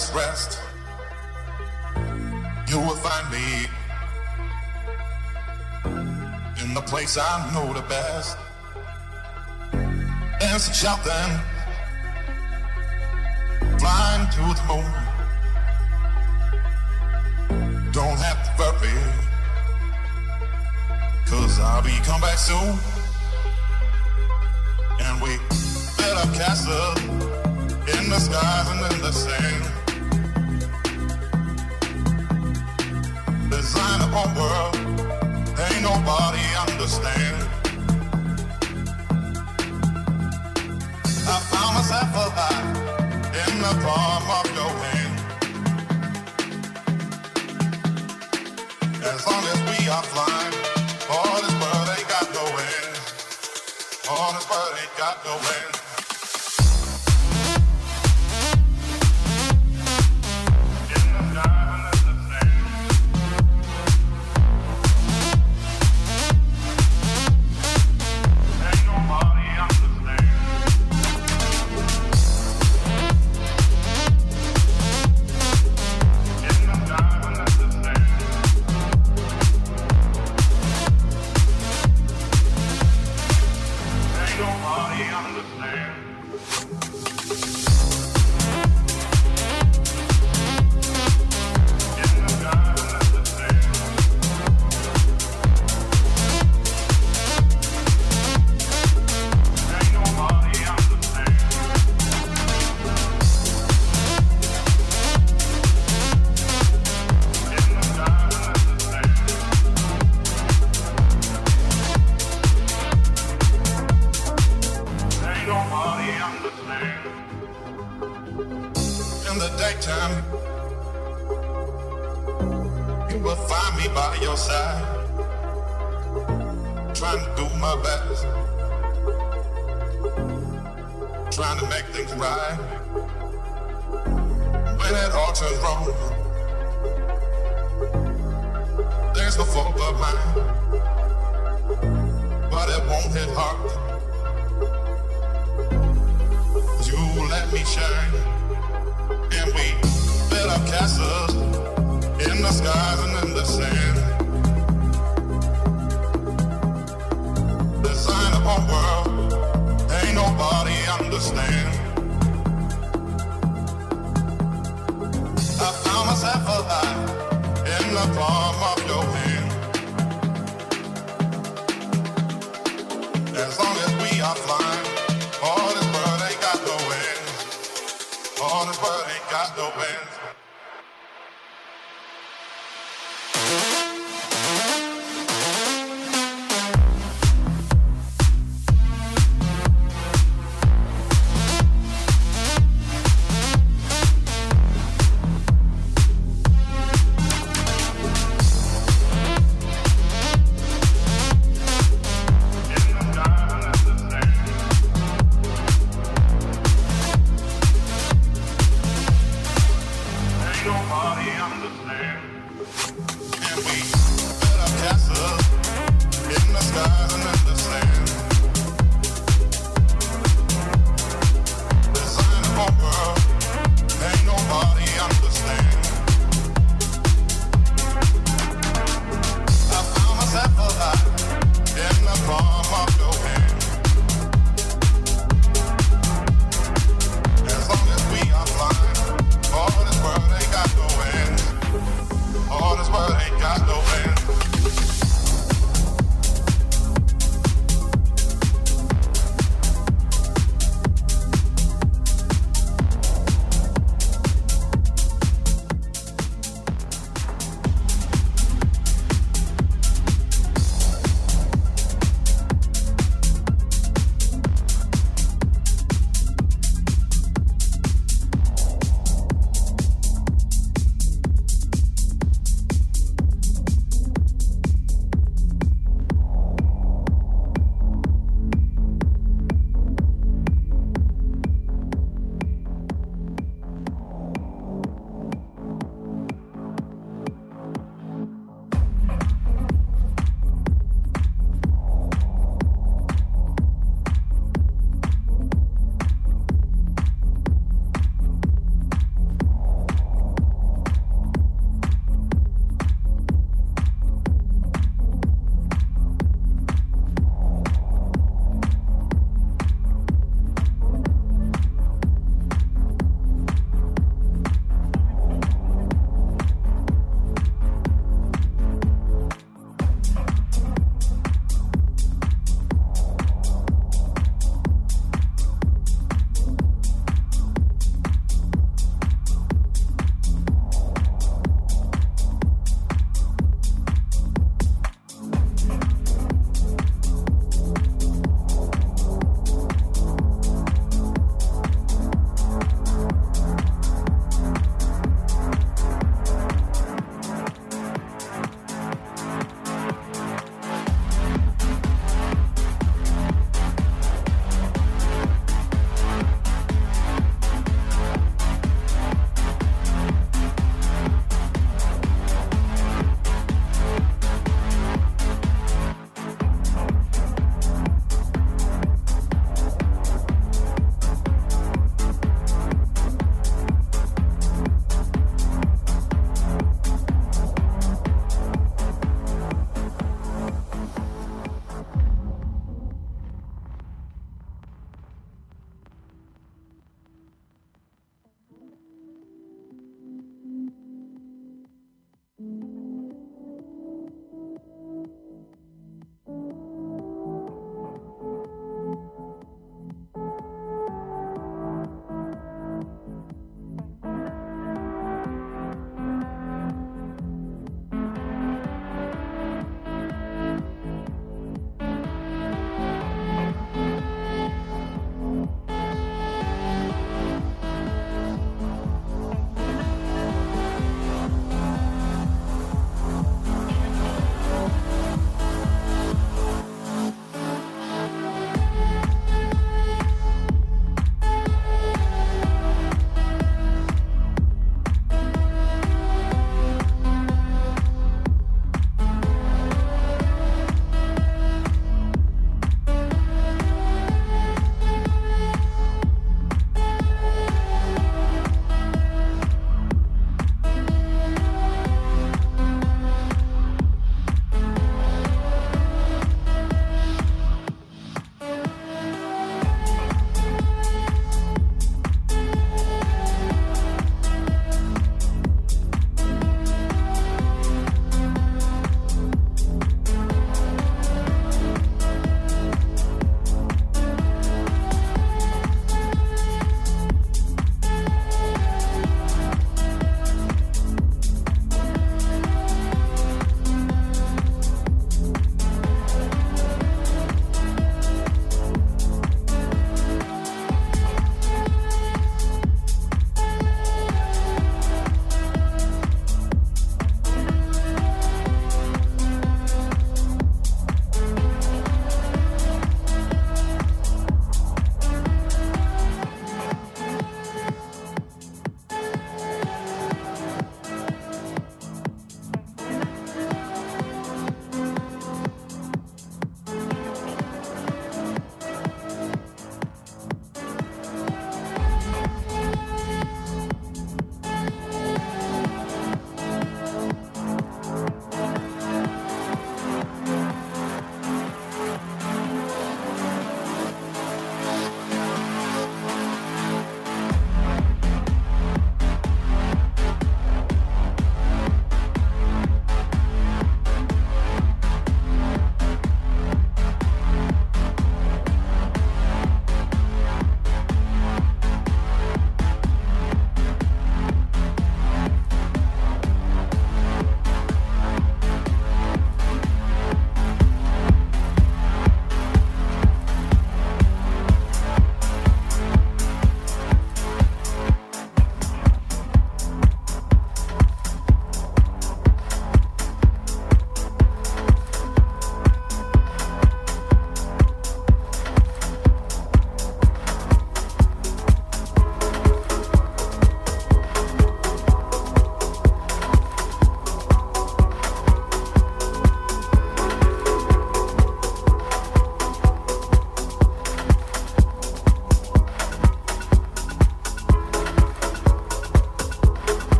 its rest. You will find me in the place I know the best. Dancing, shouting, flying to the moon. Don't have to worry, cause I'll be come back soon.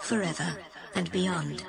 Forever and beyond.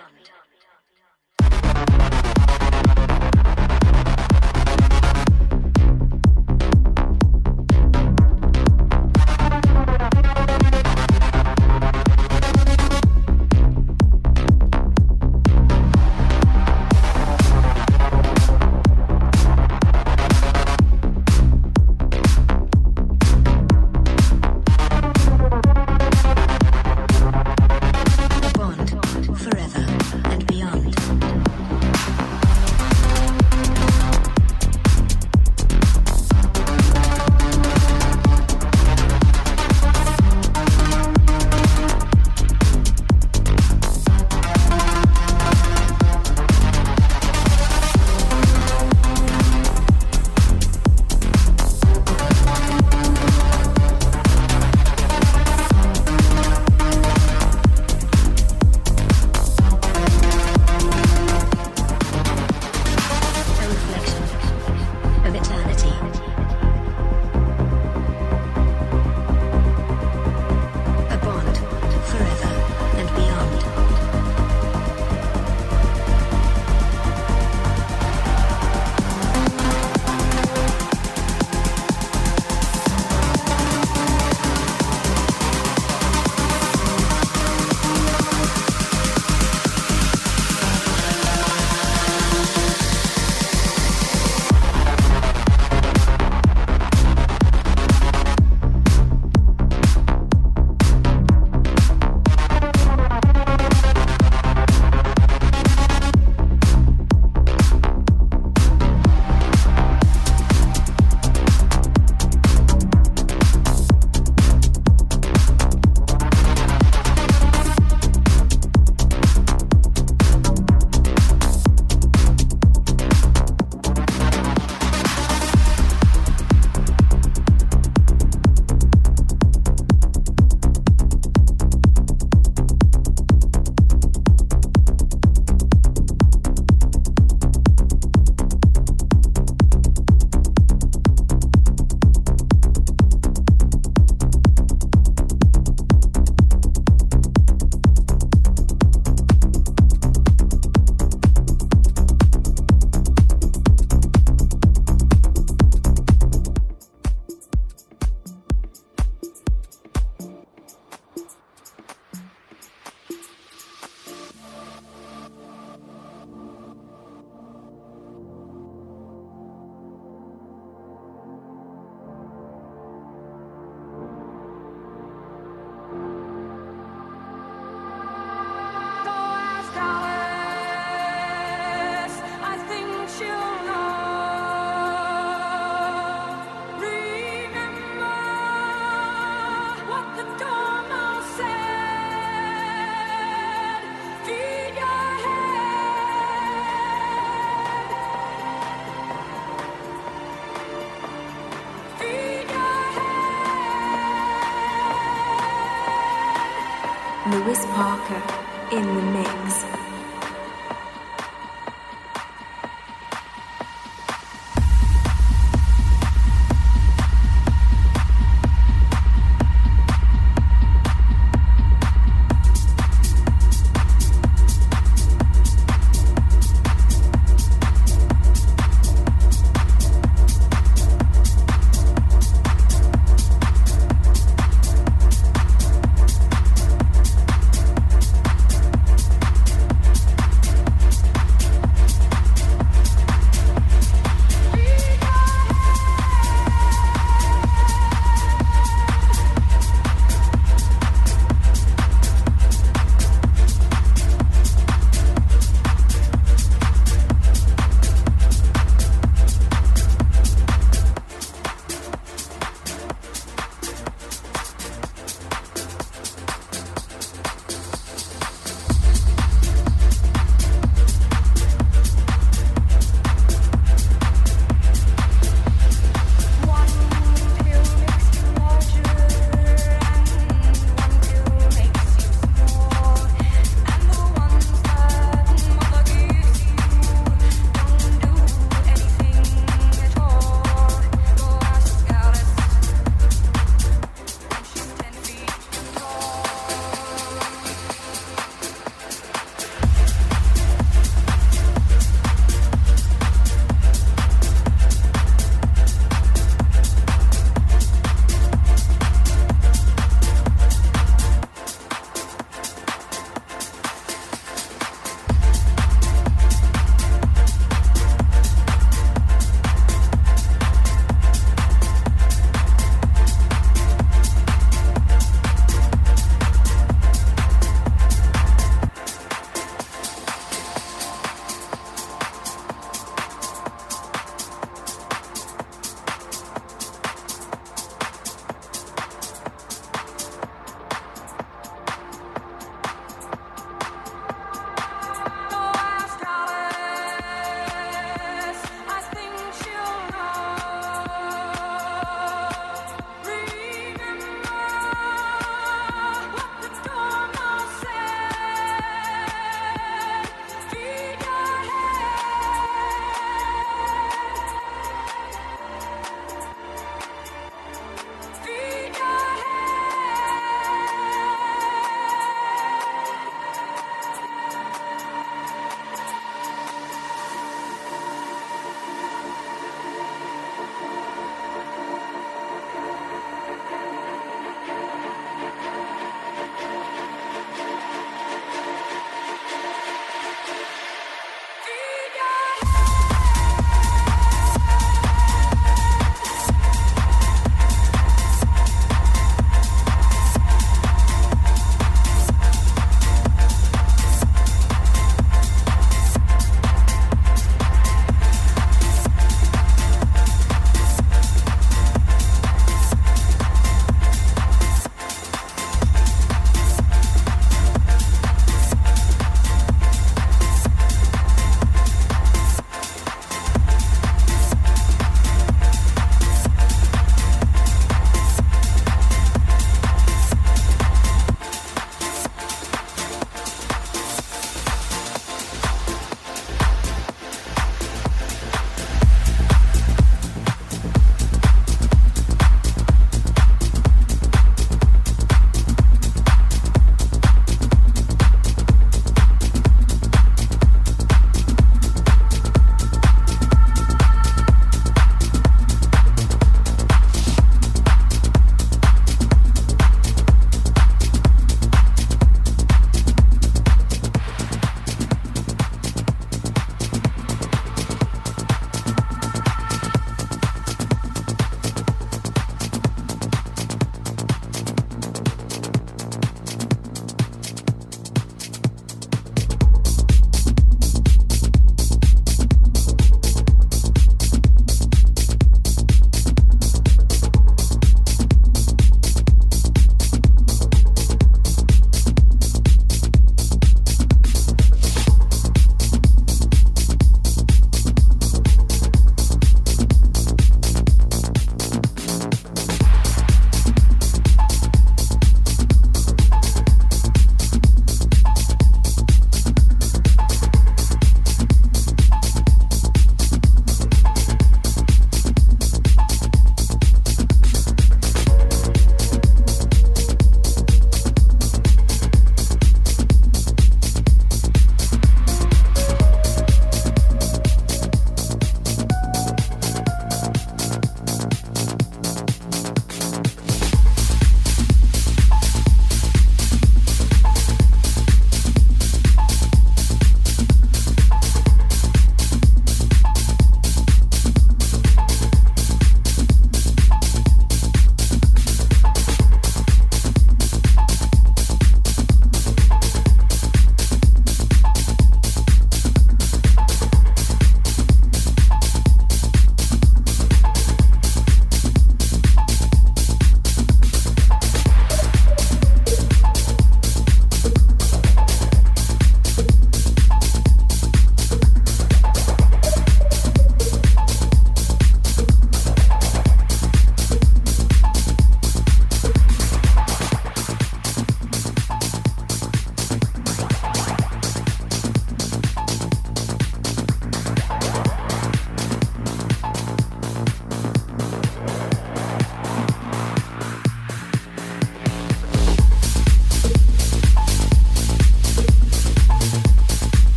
In the mix.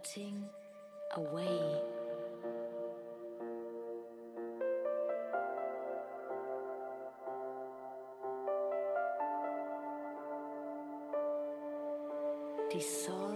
Melting away. Dissolve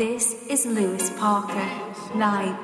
This is Luis Parker, live